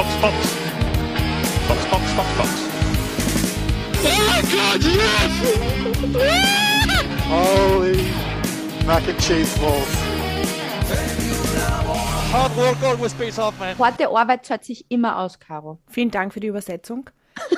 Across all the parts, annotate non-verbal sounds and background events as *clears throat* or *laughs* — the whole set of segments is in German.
Box, Box. Box, Box, Box, Box. Oh God, yes! Holy mac and cheese balls. Hard work always pays off, man. Harte Arbeit zahlt sich immer aus, Caro. Vielen Dank für die Übersetzung. *laughs*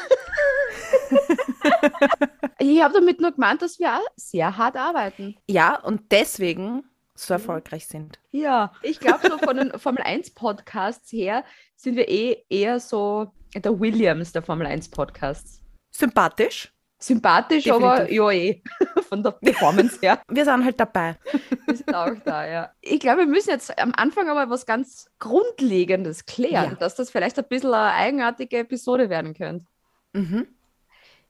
Ich habe damit nur gemeint, dass wir auch sehr hart arbeiten. Ja, und deswegen so erfolgreich sind. Ja, ich glaube, so von den Formel 1 Podcasts her sind wir eh eher so der Williams der Formel 1 Podcasts. Sympathisch. Sympathisch, aber Definitiv. ja eh. *laughs* Von der Performance her. *laughs* Wir sind halt dabei. *laughs* Wir sind auch da, ja. Ich glaube, wir müssen jetzt am Anfang aber was ganz Grundlegendes klären, Ja. dass das vielleicht ein bisschen eine eigenartige Episode werden könnte. Mhm.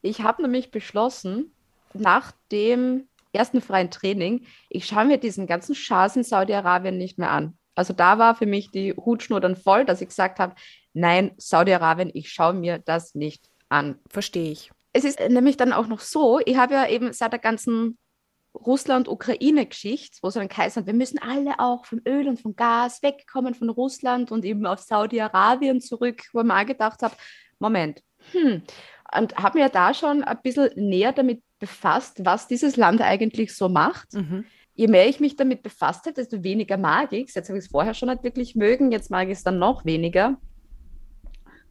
Ich habe nämlich beschlossen, nach dem ersten freien Training, ich schaue mir diesen ganzen Schaß in Saudi-Arabien nicht mehr an. Also da war für mich die Hutschnur dann voll, dass ich gesagt habe, nein, Saudi-Arabien, ich schaue mir das nicht an. Verstehe ich. Es ist nämlich dann auch noch so, ich habe ja eben seit der ganzen Russland-Ukraine-Geschichte, wo dann geheißen hat, wir müssen alle auch vom Öl und vom Gas wegkommen von Russland und eben auf Saudi-Arabien zurück, wo ich mir gedacht habe, Moment, hm, und habe mir da schon ein bisschen näher damit befasst, was dieses Land eigentlich so macht. Mhm. Je mehr ich mich damit befasst habe, desto weniger mag ich es. Jetzt habe ich es vorher schon nicht wirklich mögen, jetzt mag ich es dann noch weniger.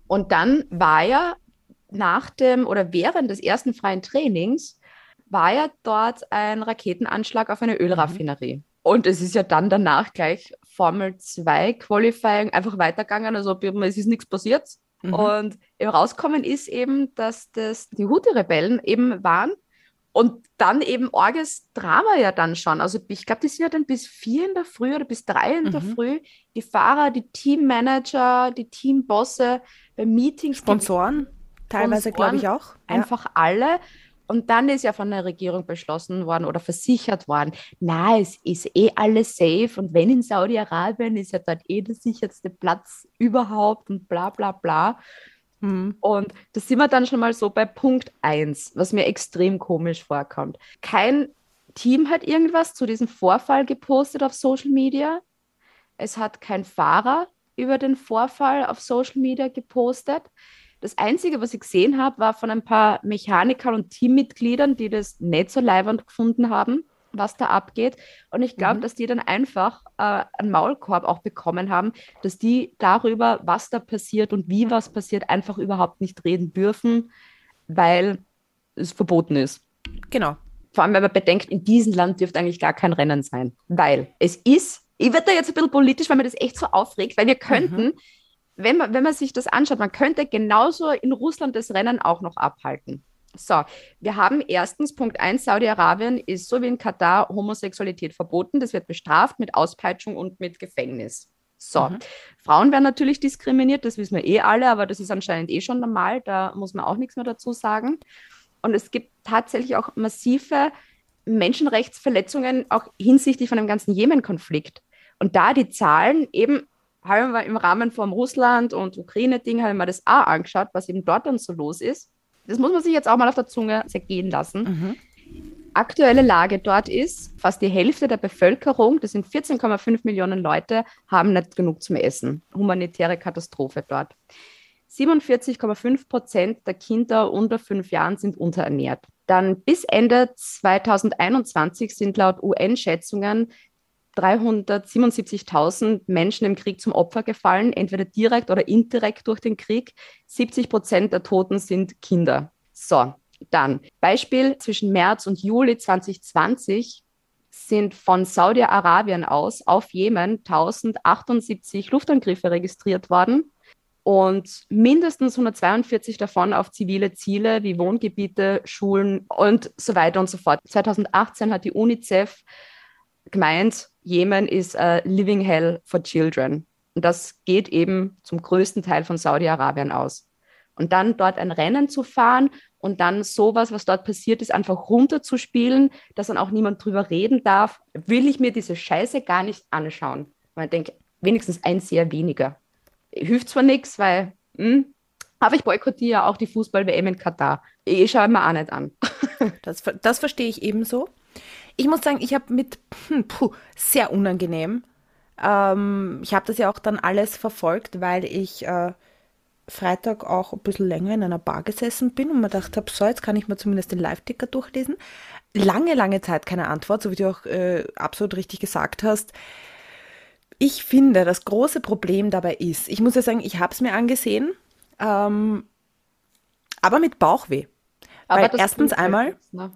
Und dann war ja nach dem oder während des ersten freien Trainings war ja dort ein Raketenanschlag auf eine Ölraffinerie. Und es ist ja dann danach gleich Formel 2 Qualifying einfach weitergegangen, also es ist nichts passiert. Mhm. Und rauskommen ist eben, dass das die Houthi-Rebellen eben waren und dann eben orges Drama ja dann schon. Also ich glaube, die sind ja dann bis vier in der Früh oder bis drei in der Mhm. Früh. Die Fahrer, die Teammanager, die Teambosse bei Meetings. Sponsoren, teilweise glaube ich auch. Ja. Einfach alle. Und dann ist ja von der Regierung beschlossen worden oder versichert worden, na, es ist eh alles safe und wenn in Saudi-Arabien ist ja dort eh der sicherste Platz überhaupt und bla bla bla. Mhm. Und da sind wir dann schon mal so bei Punkt 1, was mir extrem komisch vorkommt. Kein Team hat irgendwas zu diesem Vorfall gepostet auf Social Media. Es hat kein Fahrer über den Vorfall auf Social Media gepostet. Das Einzige, was ich gesehen habe, war von ein paar Mechanikern und Teammitgliedern, die das nicht so leibend gefunden haben, was da abgeht. Und ich glaube, Mhm. dass die dann einfach äh, einen Maulkorb auch bekommen haben, dass die darüber, was da passiert und wie was passiert, einfach überhaupt nicht reden dürfen, weil es verboten ist. Genau. Vor allem, wenn man bedenkt, in diesem Land dürfte eigentlich gar kein Rennen sein. Weil es ist, ich werde da jetzt ein bisschen politisch, weil mir das echt so aufregt, weil wir könnten, wenn, man, wenn man sich das anschaut, man könnte genauso in Russland das Rennen auch noch abhalten. So, wir haben erstens Punkt 1, Saudi-Arabien ist so wie in Katar Homosexualität verboten. Das wird bestraft mit Auspeitschung und mit Gefängnis. So, Mhm. Frauen werden natürlich diskriminiert, das wissen wir eh alle, aber das ist anscheinend eh schon normal, da muss man auch nichts mehr dazu sagen. Und es gibt tatsächlich auch massive Menschenrechtsverletzungen, auch hinsichtlich von dem ganzen Jemen-Konflikt. Und da die Zahlen eben, haben wir im Rahmen vom Russland- und Ukraine-Ding, haben wir das auch angeschaut, was eben dort dann so los ist. Das muss man sich jetzt auch mal auf der Zunge zergehen lassen. Mhm. Aktuelle Lage dort ist, fast die Hälfte der Bevölkerung, das sind 14,5 Millionen Leute, haben nicht genug zum Essen. Humanitäre Katastrophe dort. 47,5 Prozent der Kinder unter fünf Jahren sind unterernährt. Dann bis Ende 2021 sind laut UN-Schätzungen 377.000 Menschen im Krieg zum Opfer gefallen, entweder direkt oder indirekt durch den Krieg. 70 Prozent der Toten sind Kinder. So, dann Beispiel zwischen März und Juli 2020 sind von Saudi-Arabien aus auf Jemen 1078 Luftangriffe registriert worden und mindestens 142 davon auf zivile Ziele wie Wohngebiete, Schulen und so weiter und so fort. 2018 hat die UNICEF gemeint, Jemen ist a living hell for children. Und das geht eben zum größten Teil von Saudi-Arabien aus. Und dann dort ein Rennen zu fahren und dann sowas, was dort passiert ist, einfach runterzuspielen, dass dann auch niemand drüber reden darf, will ich mir diese Scheiße gar nicht anschauen. Ich denke, wenigstens ein sehr weniger. Hilft zwar nichts, weil, hm, aber ich boykottiere ja auch die Fußball-WM in Katar. Ich schaue mir auch nicht an. *laughs* Das, das verstehe ich ebenso. Ich muss sagen, ich habe mit, hm, puh, sehr unangenehm. Ähm, ich habe das ja auch dann alles verfolgt, weil ich äh, Freitag auch ein bisschen länger in einer Bar gesessen bin und mir gedacht habe, so, jetzt kann ich mir zumindest den Live-Ticker durchlesen. Lange, lange Zeit keine Antwort, so wie du auch äh, absolut richtig gesagt hast. Ich finde, das große Problem dabei ist, ich muss ja sagen, ich habe es mir angesehen, ähm, aber mit Bauchweh. Aber weil erstens einmal, ne?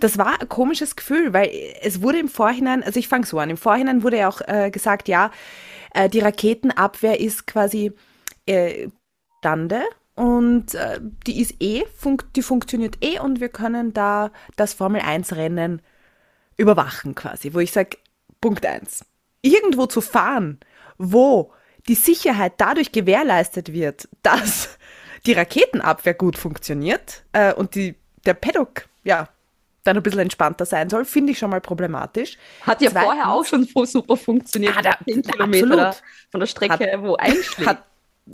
das war ein komisches Gefühl, weil es wurde im Vorhinein, also ich fange so an, im Vorhinein wurde ja auch äh, gesagt, ja, äh, die Raketenabwehr ist quasi äh, Stande und äh, die ist eh, fun die funktioniert eh und wir können da das Formel 1 Rennen überwachen quasi, wo ich sage, Punkt 1. Irgendwo zu fahren, wo die Sicherheit dadurch gewährleistet wird, *laughs* dass die Raketenabwehr gut funktioniert äh, und die, der Paddock, ja, dann ein bisschen entspannter sein soll, finde ich schon mal problematisch. Hat ja Zweitens- vorher auch schon super funktioniert. Ah, da- 10 da- Kilometer absolut. von der Strecke, wo einschlägt. Hat,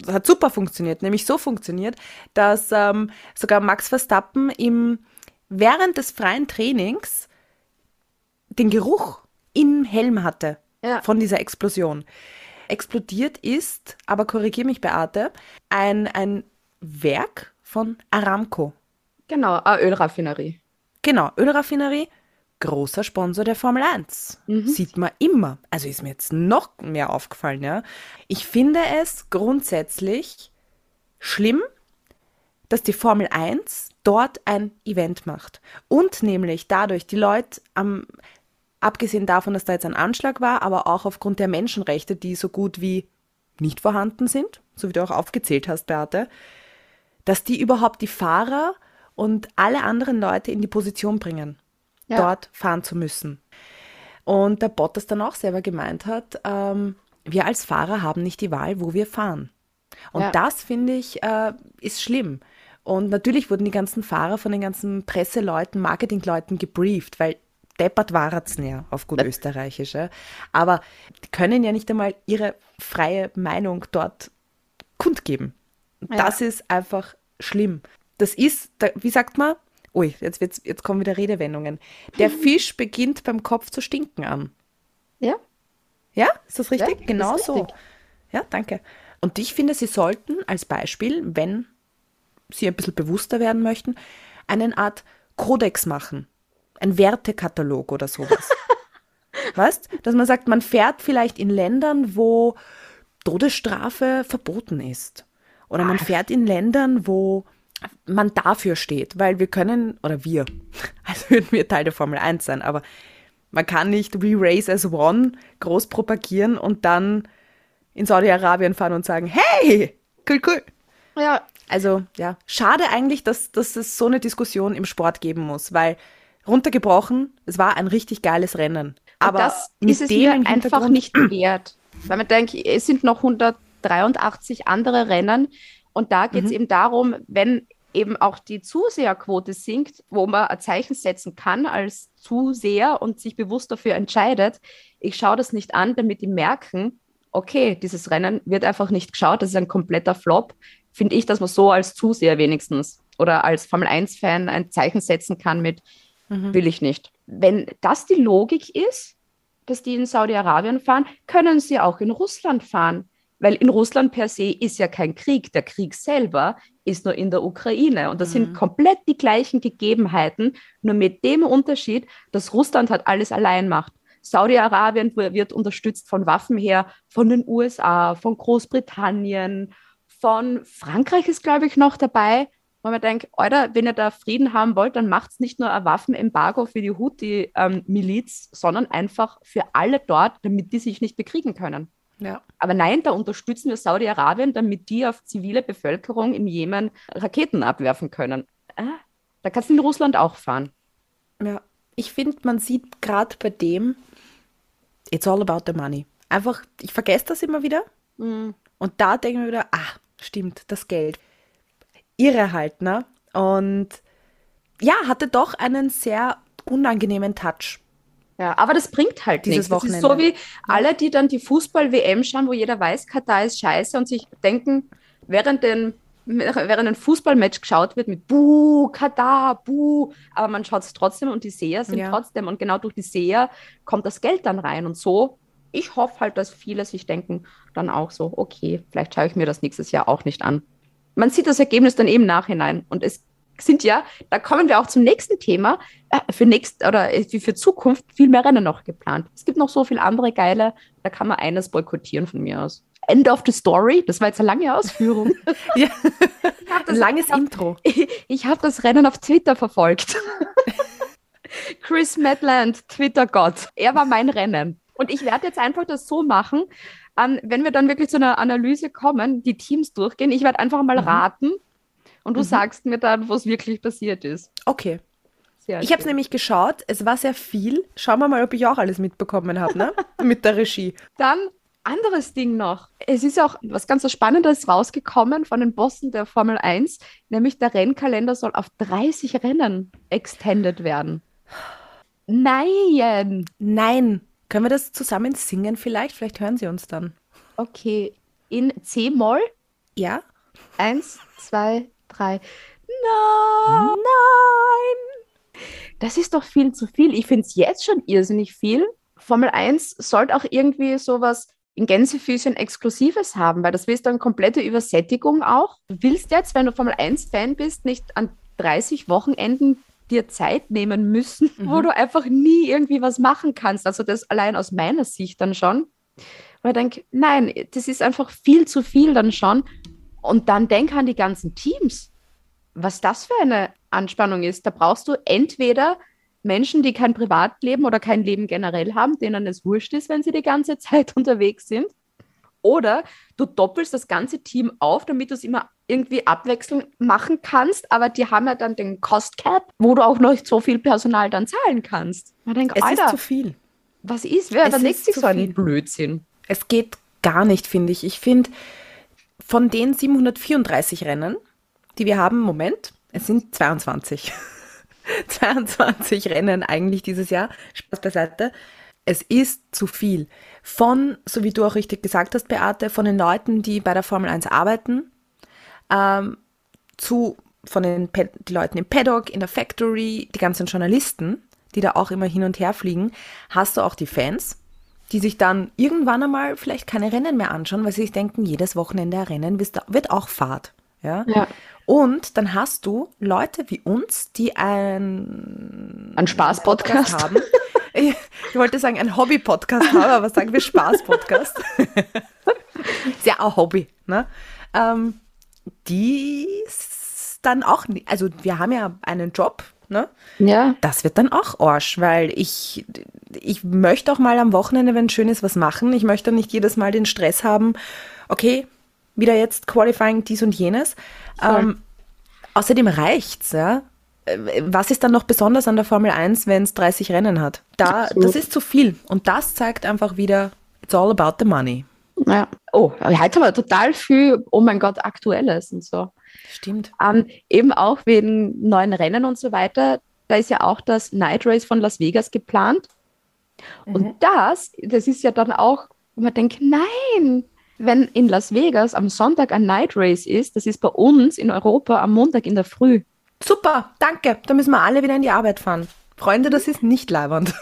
hat super funktioniert, nämlich so funktioniert, dass ähm, sogar Max Verstappen im, während des freien Trainings den Geruch im Helm hatte Ja. von dieser Explosion. Explodiert ist, aber korrigier mich, Beate, ein, ein Werk von Aramco. Genau, eine Ölraffinerie. Genau, Ölraffinerie, großer Sponsor der Formel 1. Sieht man immer. Also ist mir jetzt noch mehr aufgefallen, ja. Ich finde es grundsätzlich schlimm, dass die Formel 1 dort ein Event macht. Und nämlich dadurch die Leute am, abgesehen davon, dass da jetzt ein Anschlag war, aber auch aufgrund der Menschenrechte, die so gut wie nicht vorhanden sind, so wie du auch aufgezählt hast, Beate, dass die überhaupt die Fahrer und alle anderen Leute in die Position bringen, Ja. dort fahren zu müssen. Und der Bottas dann auch selber gemeint hat, ähm, wir als Fahrer haben nicht die Wahl, wo wir fahren. Und Ja. das finde ich äh, ist schlimm. Und natürlich wurden die ganzen Fahrer von den ganzen Presseleuten, Marketingleuten gebrieft, weil deppert waren's ja auf gut Österreichisch. Ja. Aber die können ja nicht einmal ihre freie Meinung dort kundgeben. Ja. Das ist einfach schlimm. Das ist, wie sagt man? Ui, jetzt, wird's, jetzt kommen wieder Redewendungen. Der *laughs* Fisch beginnt beim Kopf zu stinken an. Ja? Ja, ist das richtig? Ja, das genau so. richtig. Ja, danke. Und ich finde, Sie sollten als Beispiel, wenn Sie ein bisschen bewusster werden möchten, eine Art Kodex machen. Ein Wertekatalog oder sowas. *laughs* weißt? Dass man sagt, man fährt vielleicht in Ländern, wo Todesstrafe verboten ist. Oder man fährt in Ländern, wo man dafür steht, weil wir können, oder wir, *laughs* als würden wir Teil der Formel 1 sein, aber man kann nicht We Race as One groß propagieren und dann in Saudi-Arabien fahren und sagen, hey, cool, cool. Ja, Also ja, schade eigentlich, dass, dass es so eine Diskussion im Sport geben muss, weil runtergebrochen, es war ein richtig geiles Rennen. Aber das mit ist es dem einfach nicht wert. Weil man denkt, es sind noch 183 andere Rennen und da geht es Mhm. eben darum, wenn eben auch die Zuseherquote sinkt, wo man ein Zeichen setzen kann als Zuseher und sich bewusst dafür entscheidet, ich schaue das nicht an, damit die merken, okay, dieses Rennen wird einfach nicht geschaut, das ist ein kompletter Flop, finde ich, dass man so als Zuseher wenigstens oder als Formel 1-Fan ein Zeichen setzen kann mit, will ich nicht. Wenn das die Logik ist, dass die in Saudi-Arabien fahren, können sie auch in Russland fahren. Weil in Russland per se ist ja kein Krieg. Der Krieg selber ist nur in der Ukraine. Und das sind komplett die gleichen Gegebenheiten, nur mit dem Unterschied, dass Russland halt alles allein macht. Saudi-Arabien wird unterstützt von Waffen her, von den USA, von Großbritannien, von Frankreich ist, glaube ich, noch dabei. Wo man denkt, Alter, wenn ihr da Frieden haben wollt, dann macht es nicht nur ein Waffenembargo für die Houthi-Miliz, sondern einfach für alle dort, damit die sich nicht bekriegen können. Ja. Aber nein, da unterstützen wir Saudi-Arabien, damit die auf zivile Bevölkerung im Jemen Raketen abwerfen können. Ah, da kannst du in Russland auch fahren. Ja, ich finde, man sieht gerade bei dem, it's all about the money. Einfach, ich vergesse das immer wieder. Mhm. Und da denke ich mir wieder, ah, stimmt, das Geld. Irre halt, ne? Und ja, hatte doch einen sehr unangenehmen Touch. Ja, aber das bringt halt Dieses nichts. Das ist so Wochenende. wie alle, die dann die Fußball-WM schauen, wo jeder weiß, Katar ist scheiße und sich denken, während den während ein Fußballmatch geschaut wird mit Buh, Katar, Buh, aber man schaut es trotzdem und die Seher sind Ja. trotzdem und genau durch die Seher kommt das Geld dann rein und so. Ich hoffe halt, dass viele sich denken dann auch so, okay, vielleicht schaue ich mir das nächstes Jahr auch nicht an. man sieht das Ergebnis dann eben nachhinein. Und es sind ja, da kommen wir auch zum nächsten Thema, äh, für nächst oder äh, für Zukunft viel mehr Rennen noch geplant. Es gibt noch so viele andere geile, da kann man eines boykottieren von mir aus. End of the story. Das war jetzt eine lange Ausführung. *laughs* Ja. Ich Ein langes *laughs* ich hab, Intro. Ich habe das Rennen auf Twitter verfolgt. *laughs* Chris Medland, Twitter-Gott. Er war mein Rennen. Und ich werde jetzt einfach das so machen, ähm, wenn wir dann wirklich zu einer Analyse kommen, die Teams durchgehen. Ich werde einfach mal Mhm. raten und du Mhm. sagst mir dann, was wirklich passiert ist. Okay. Sehr Ich habe es nämlich geschaut. Es war sehr viel. Schauen wir mal, ob ich auch alles mitbekommen habe, ne? *laughs* Mit der Regie. Dann anderes Ding noch. Es ist auch was ganz Spannendes rausgekommen von den Bossen der Formel 1, nämlich der Rennkalender soll auf 30 Rennen extended werden. Nein! Nein. Können wir das zusammen singen vielleicht? Vielleicht hören sie uns dann. Okay, in C-Moll. Ja? Eins, zwei, drei. Nein! Nein! Das ist doch viel zu viel. Ich finde es jetzt schon irrsinnig viel. Formel 1 sollte auch irgendwie sowas in Gänsefüßchen Exklusives haben, weil das ist dann komplette Übersättigung auch. Du willst jetzt, wenn du Formel 1-Fan bist, nicht an 30 Wochenenden dir Zeit nehmen müssen, wo Mhm. du einfach nie irgendwie was machen kannst. Also das allein aus meiner Sicht dann schon. Weil ich denke, nein, das ist einfach viel zu viel dann schon. Und dann denk an die ganzen Teams. Was das für eine Anspannung ist. Da brauchst du entweder Menschen, die kein Privatleben oder kein Leben generell haben, denen es wurscht ist, wenn sie die ganze *laughs* Zeit unterwegs sind. Oder du doppelst das ganze Team auf, damit du es immer irgendwie abwechselnd machen kannst, aber die haben ja dann den Cost Cap, wo du auch noch nicht so viel Personal dann zahlen kannst. Man denkt, Es Alter, ist zu viel. was ist? Wer überlegt ist sich so einen viel. Blödsinn? Es geht gar nicht, finde ich. Ich finde, von den 734 Rennen, die wir haben, Moment, es sind 22. 22 *laughs* Rennen eigentlich dieses Jahr. Spaß beiseite. Es ist zu viel. Von, so wie du auch richtig gesagt hast, Beate, von den Leuten, die bei der Formel 1 arbeiten, ähm, zu von den die Leuten im Paddock, in der Factory, die ganzen Journalisten, die da auch immer hin und her fliegen, hast du auch die Fans, die sich dann irgendwann einmal vielleicht keine Rennen mehr anschauen, weil sie sich denken, jedes Wochenende ein Rennen wird auch Fahrt. Ja? Ja. Und dann hast du Leute wie uns, die ein Ein Spaß-Podcast. haben. *laughs* Ich ich wollte sagen, ein Hobby-Podcast haben, aber sagen wir Spaß-Podcast. *laughs* Ist ja auch Hobby, ne? Ähm, die dann auch, also wir haben ja einen Job, ne? Ja, Das wird dann auch Arsch, weil ich, ich möchte auch mal am Wochenende, wenn schön ist, was machen. Ich möchte nicht jedes Mal den Stress haben, okay, wieder jetzt Qualifying, dies und jenes. Ähm, außerdem reicht's, ja. Was ist dann noch besonders an der Formel 1, wenn es 30 Rennen hat? Da, Absolut. das ist zu viel. Und das zeigt einfach wieder, it's all about the money. ja. Oh, heute haben wir total viel, oh mein Gott, Aktuelles und so. Stimmt. Ähm, eben auch wegen neuen Rennen und so weiter. Da ist ja auch das Night Race von Las Vegas geplant. Und das, das ist ja dann auch, wo man denkt, nein, wenn in Las Vegas am Sonntag ein Night Race ist, das ist bei uns in Europa am Montag in der Früh. Super, danke. Da müssen wir alle wieder in die Arbeit fahren. Freunde, das ist nicht leibernd.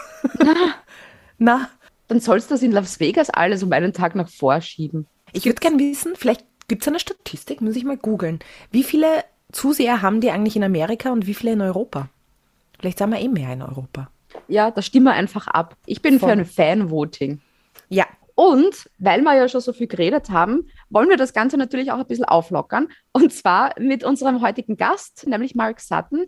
*laughs* Na, Dann sollst du das in Las Vegas alles um einen Tag nach vorschieben. Ich würde gerne wissen, vielleicht gibt es eine Statistik, muss ich mal googeln. Wie viele Zuseher haben die eigentlich in Amerika und wie viele in Europa? Vielleicht sagen wir eh mehr in Europa. Ja, da stimmen wir einfach ab. Ich bin Voll. für ein Fan-Voting. Ja, Und weil wir ja schon so viel geredet haben, wollen wir das Ganze natürlich auch ein bisschen auflockern. Und zwar mit unserem heutigen Gast, nämlich Mark Sutton.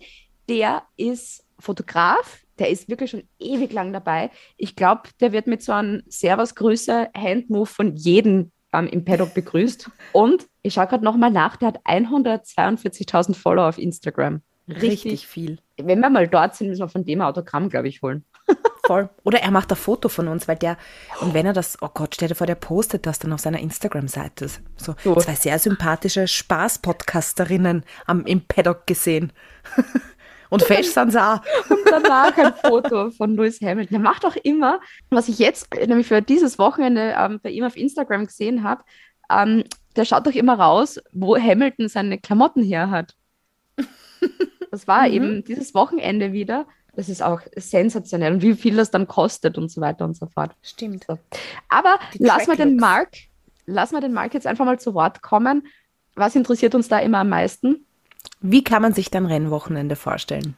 Der ist Fotograf, der ist wirklich schon ewig lang dabei. Ich glaube, der wird mit so einem Servus-Grüße, Handmove von jedem ähm, im Paddock begrüßt. Und ich schaue gerade nochmal nach, der hat 142.000 Follower auf Instagram. richtig, viel. Wenn wir mal dort sind, müssen wir von dem Autogramm, glaube ich, holen. *laughs* Voll. Oder er macht ein Foto von uns, weil der, und wenn er das, oh Gott, stell dir vor, der postet das dann auf seiner Instagram-Seite. So, So. zwei sehr sympathische Spaß-Podcasterinnen im Paddock gesehen. *laughs* Und fesch sind sie auch. *laughs* Und danach ein Foto von Lewis Hamilton. Er macht auch immer, was ich jetzt nämlich für dieses Wochenende ähm, bei ihm auf Instagram gesehen habe, ähm, der schaut doch immer raus, wo Hamilton seine Klamotten her hat. Das war eben dieses Wochenende wieder. Das ist auch sensationell und wie viel das dann kostet und so weiter und so fort. Stimmt. Aber Die lass mal den. Mark, lass mal den Mark jetzt einfach mal zu Wort kommen Was interessiert uns da immer am meisten? Wie kann man sich dann Rennwochenende vorstellen?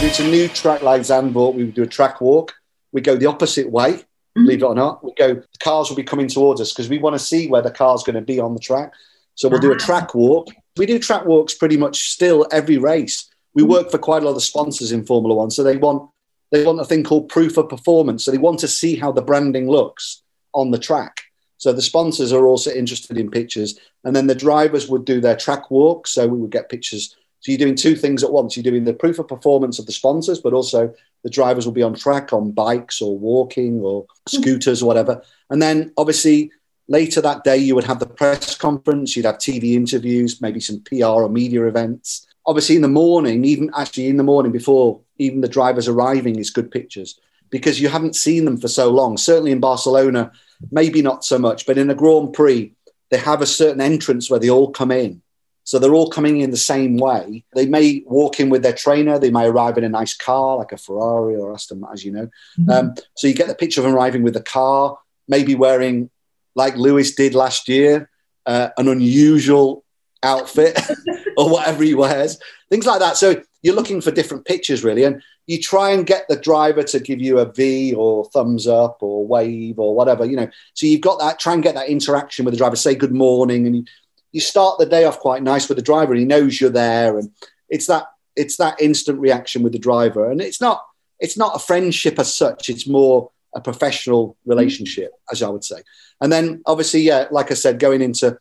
It's a new track like Zandvoort. We would do a track walk. We go the opposite way, believe it or not. We go, the cars will be coming towards us because we want to see where the car's going to be on the track. So we'll do a track walk. We do track walks pretty much still every race. We work for quite a lot of sponsors in Formula One, so they want they want a thing called proof of performance. So they want to see how the branding looks on the track. So the sponsors are also interested in pictures, and then the drivers would do their track walk. So we would get pictures. So you're doing two things at once. You're doing the proof of performance of the sponsors, but also the drivers will be on track on bikes or walking or scooters or whatever. And then obviously later that day you would have the press conference. You'd have TV interviews, maybe some PR or media events. Obviously in the morning, even actually in the morning before even the drivers arriving, is good pictures because you haven't seen them for so long. Certainly in Barcelona, maybe not so much, but in a Grand Prix, they have a certain entrance where they all come in. So they're all coming in the same way. They may walk in with their trainer. They may arrive in a nice car, like a Ferrari or Aston, as you know. Um, so you get the picture of them arriving with the car, maybe wearing, like Lewis did last year, uh, an unusual outfit *laughs* or whatever he wears, things like that. So you're looking for different pictures, really. And you try and get the driver to give you a V or thumbs up or wave or whatever, you know. So you've got that, try and get that interaction with the driver, say good morning, and you, you start the day off quite nice with the driver. And he knows you're there, and it's that it's that instant reaction with the driver. And it's not it's not a friendship as such. It's more a professional relationship, as I would say. And then obviously, yeah, like I said, going into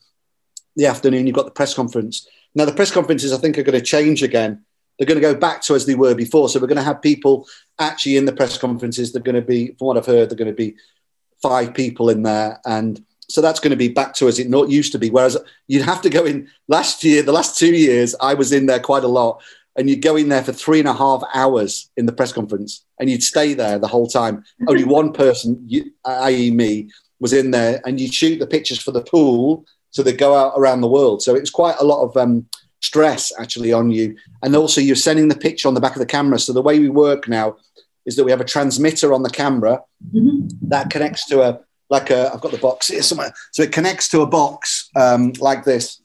the afternoon, you've got the press conference. Now the press conferences, I think, are going to change again. They're going to go back to as they were before. So we're going to have people actually in the press conferences. They're going to be, from what I've heard, they're going to be five people in there, and so that's going to be back to as it not used to be. Whereas you'd have to go in last year, the last two years, I was in there quite a lot, and you'd go in there for three and a half hours in the press conference, and you'd stay there the whole time. Only one person, i.e., me, was in there, and you'd shoot the pictures for the pool, so they go out around the world. So it was quite a lot of um, stress actually on you, and also you're sending the picture on the back of the camera. So the way we work now is that we have a transmitter on the camera that connects to a like a I've got the box here somewhere. So it connects to a box um, like this.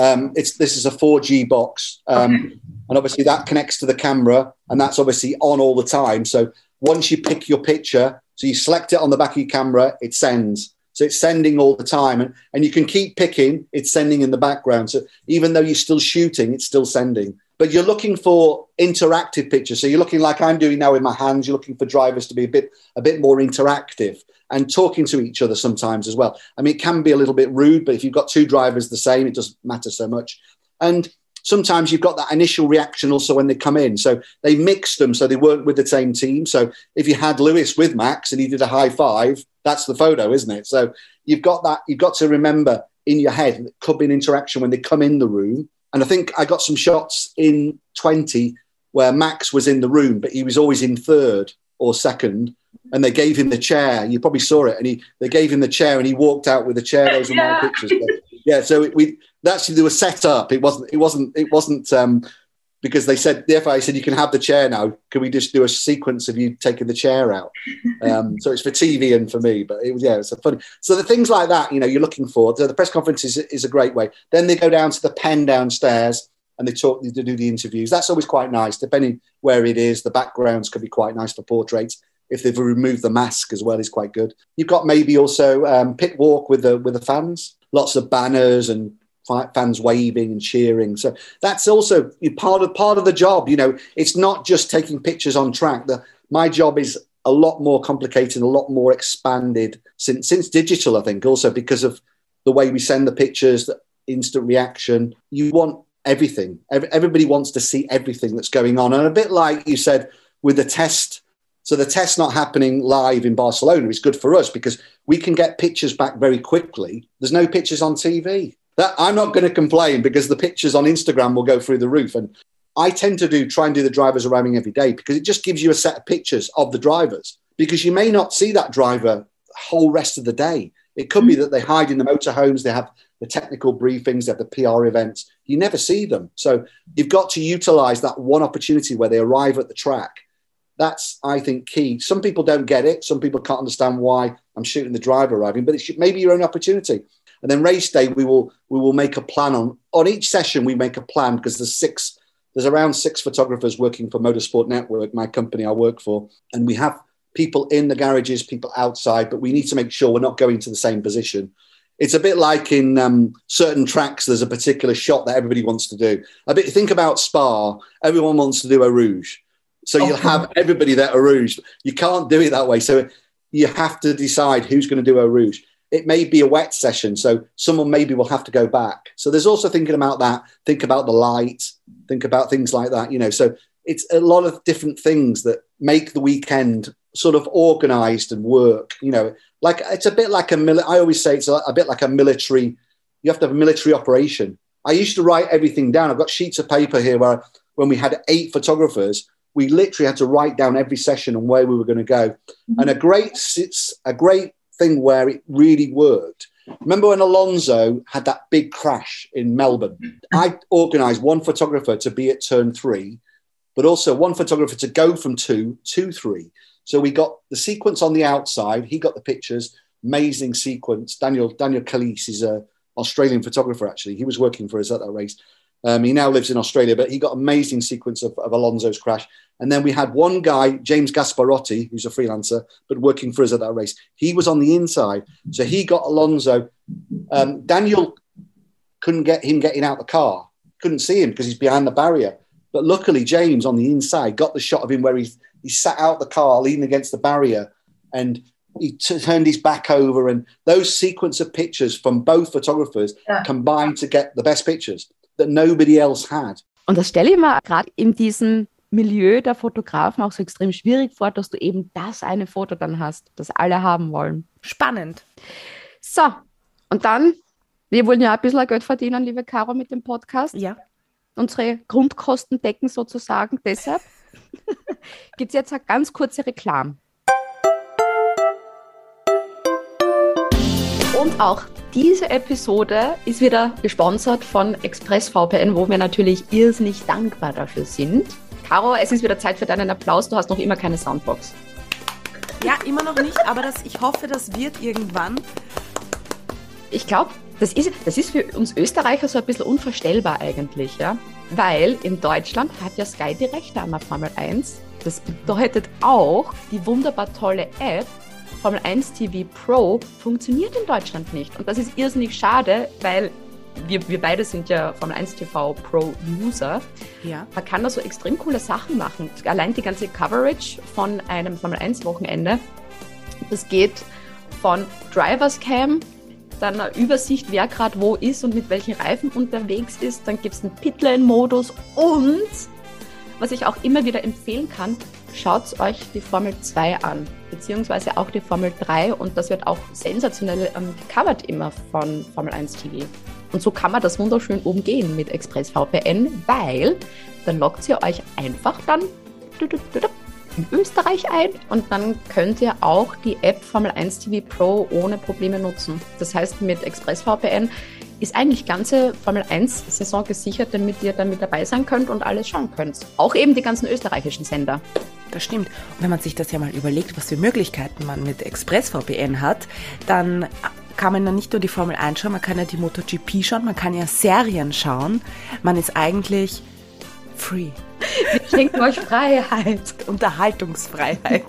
Um, it's this is a 4G box, um, and obviously that connects to the camera, and that's obviously on all the time. So once you pick your picture, so you select it on the back of your camera, it sends. So it's sending all the time, and, and you can keep picking. It's sending in the background. So even though you're still shooting, it's still sending. But you're looking for interactive pictures. So you're looking like I'm doing now with my hands. You're looking for drivers to be a bit a bit more interactive and talking to each other sometimes as well. I mean, it can be a little bit rude, but if you've got two drivers the same, it doesn't matter so much. And sometimes you've got that initial reaction also when they come in. So they mixed them so they weren't with the same team. So if you had Lewis with Max and he did a high five, that's the photo, isn't it? So you've got that, you've got to remember in your head, it could be an interaction when they come in the room. And I think I got some shots in 20 where Max was in the room, but he was always in third or second. And they gave him the chair. You probably saw it. And he they gave him the chair and he walked out with the chair. Those are my *laughs* pictures. But yeah, so it, we actually they were set up. It wasn't it wasn't it wasn't um because they said the FIA said you can have the chair now. Can we just do a sequence of you taking the chair out? *laughs* Um, so it's for TV and for me, but it was yeah, it's a funny. So the things like that, you know, you're looking for. So the press conference is, is a great way. Then they go down to the pen downstairs and they talk, they do the interviews. That's always quite nice, depending where it is. The backgrounds could be quite nice for portraits. If they've removed the mask as well, is quite good. You've got maybe also um, pit walk with the with the fans. Lots of banners and fans waving and cheering. So that's also part of part of the job. You know, it's not just taking pictures on track. The, my job is a lot more complicated, a lot more expanded since since digital. I think also because of the way we send the pictures, the instant reaction. You want everything. Ev- Everybody wants to see everything that's going on, and a bit like you said with the test. So the test not happening live in Barcelona is good for us because we can get pictures back very quickly. There's no pictures on TV. That I'm not going to complain because the pictures on Instagram will go through the roof. And I tend to do try and do the drivers arriving every day because it just gives you a set of pictures of the drivers because you may not see that driver the whole rest of the day. It could be hmm. that they hide in the motorhomes, they have the technical briefings, they have the PR events. You never see them. So you've got to utilize that one opportunity where they arrive at the track That's, I think, key. Some people don't get it. Some people can't understand why I'm shooting the driver arriving, but it's maybe your own opportunity. And then race day, we will we will make a plan on on each session. We make a plan because there's six, there's around six photographers working for Motorsport Network, my company I work for, and we have people in the garages, people outside, but we need to make sure we're not going to the same position. It's a bit like in um, certain tracks, there's a particular shot that everybody wants to do. A bit, think about Spa, everyone wants to do a rouge. So you'll have everybody that a rouge. You can't do it that way. So you have to decide who's going to do a rouge. It may be a wet session, so someone maybe will have to go back. So there's also thinking about that. Think about the light. Think about things like that. You know, so it's a lot of different things that make the weekend sort of organized and work. You know, like it's a bit like a mili- I always say it's a, a bit like a military. You have to have a military operation. I used to write everything down. I've got sheets of paper here where when we had eight photographers, we literally had to write down every session and where we were going to go. Mm-hmm. And a great it's a great thing where it really worked. Remember when Alonso had that big crash in Melbourne? *clears throat* I organised one photographer to be at turn three, but also one photographer to go from two to three. So we got the sequence on the outside. He got the pictures. Amazing sequence. Daniel Daniel Calise is a Australian photographer. Actually, he was working for us at that race. Um, he now lives in Australia, but he got amazing sequence of, of, Alonso's crash. And then we had one guy, James Gasparotti, who's a freelancer, but working for us at that race. He was on the inside. So he got Alonso. Um, Daniel couldn't get him getting out the car, couldn't see him because he's behind the barrier. But luckily, James on the inside got the shot of him where he, he sat out the car leaning against the barrier and he t- turned his back over. And those sequence of pictures from both photographers yeah. combined to get the best pictures that nobody else had. Und das stelle ich mir gerade in diesem Milieu der Fotografen auch so extrem schwierig vor, dass du eben das eine Foto dann hast, das alle haben wollen. Spannend. So, und dann, wir wollen ja ein bisschen Geld verdienen, liebe Caro, mit dem Podcast. Ja. Unsere Grundkosten decken sozusagen. Deshalb *laughs* gibt es jetzt eine ganz kurze Reklam. Und auch diese Episode ist wieder gesponsert von ExpressVPN, wo wir natürlich irrsinnig dankbar dafür sind. Caro, es ist wieder Zeit für deinen Applaus. Du hast noch immer keine Soundbox. Ja, immer noch nicht, aber das, ich hoffe, das wird irgendwann. Ich glaube, das ist, das ist für uns Österreicher so ein bisschen unvorstellbar eigentlich, ja. Weil in Deutschland hat ja Sky die Rechte an der Formel 1. Das bedeutet auch, die wunderbar tolle App Formel 1 TV Pro funktioniert in Deutschland nicht. Und das ist irrsinnig schade, weil wir, wir beide sind ja Formel 1 TV Pro User. Ja. Man kann da so extrem coole Sachen machen. Allein die ganze Coverage von einem Formel 1 Wochenende, das geht von Drivers Cam, dann eine Übersicht, wer gerade wo ist und mit welchen Reifen unterwegs ist. Dann gibt es einen Pitlane-Modus und was ich auch immer wieder empfehlen kann, schaut euch die Formel 2 an, beziehungsweise auch die Formel 3 und das wird auch sensationell ähm, gecovert immer von Formel 1 TV. Und so kann man das wunderschön umgehen mit ExpressVPN, weil dann loggt ihr euch einfach dann in Österreich ein und dann könnt ihr auch die App Formel 1 TV Pro ohne Probleme nutzen. Das heißt, mit ExpressVPN ist eigentlich ganze Formel 1 Saison gesichert, damit ihr damit dabei sein könnt und alles schauen könnt. Auch eben die ganzen österreichischen Sender. Das stimmt. Und wenn man sich das ja mal überlegt, was für Möglichkeiten man mit ExpressVPN hat, dann kann man dann nicht nur die Formel 1 schauen, man kann ja die MotoGP schauen, man kann ja Serien schauen. Man ist eigentlich free. Wir schenken euch Freiheit. *laughs* Unterhaltungsfreiheit.